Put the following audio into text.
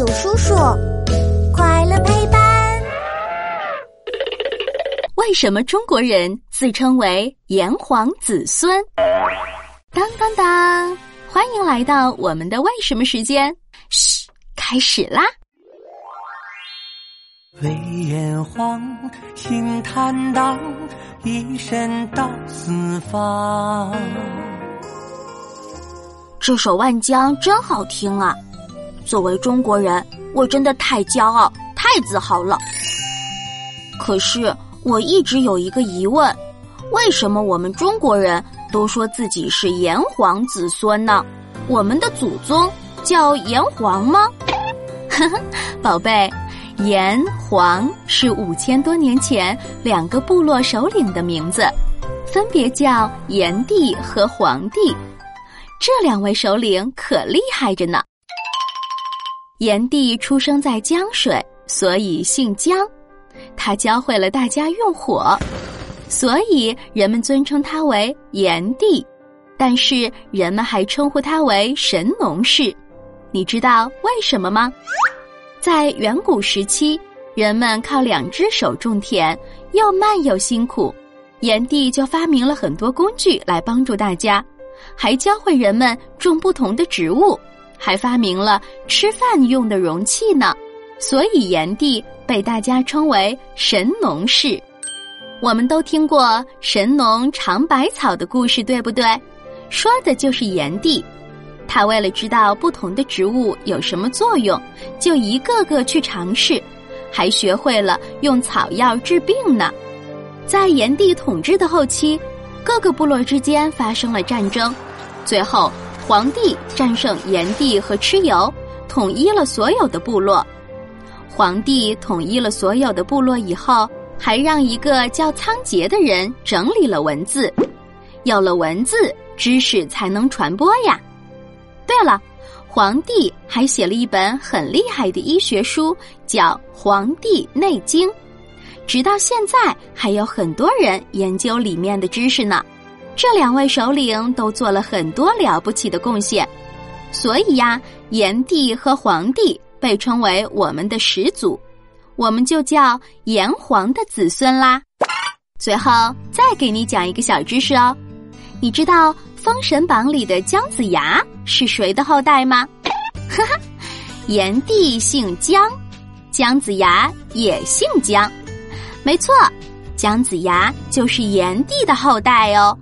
有叔叔，快乐陪伴。为什么中国人自称为炎黄子孙？当当当！欢迎来到我们的为什么时间。嘘，开始啦！为炎黄，心坦荡，一身到四方。这首《万江》真好听啊！作为中国人，我真的太骄傲、太自豪了。可是，我一直有一个疑问：为什么我们中国人都说自己是炎黄子孙呢？我们的祖宗叫炎黄吗？呵呵，宝贝，炎黄是五千多年前两个部落首领的名字，分别叫炎帝和黄帝。这两位首领可厉害着呢。炎帝出生在江水，所以姓江。他教会了大家用火，所以人们尊称他为炎帝。但是人们还称呼他为神农氏。你知道为什么吗？在远古时期，人们靠两只手种田，又慢又辛苦。炎帝就发明了很多工具来帮助大家。还教会人们种不同的植物，还发明了吃饭用的容器呢。所以炎帝被大家称为神农氏。我们都听过神农尝百草的故事，对不对？说的就是炎帝。他为了知道不同的植物有什么作用，就一个个去尝试，还学会了用草药治病呢。在炎帝统治的后期。各个部落之间发生了战争，最后黄帝战胜炎帝和蚩尤，统一了所有的部落。黄帝统一了所有的部落以后，还让一个叫仓颉的人整理了文字。有了文字，知识才能传播呀。对了，皇帝还写了一本很厉害的医学书，叫《黄帝内经》。直到现在，还有很多人研究里面的知识呢。这两位首领都做了很多了不起的贡献，所以呀，炎帝和黄帝被称为我们的始祖，我们就叫炎黄的子孙啦。最后再给你讲一个小知识哦，你知道《封神榜》里的姜子牙是谁的后代吗？哈哈，炎帝姓姜，姜子牙也姓姜。没错，姜子牙就是炎帝的后代哦。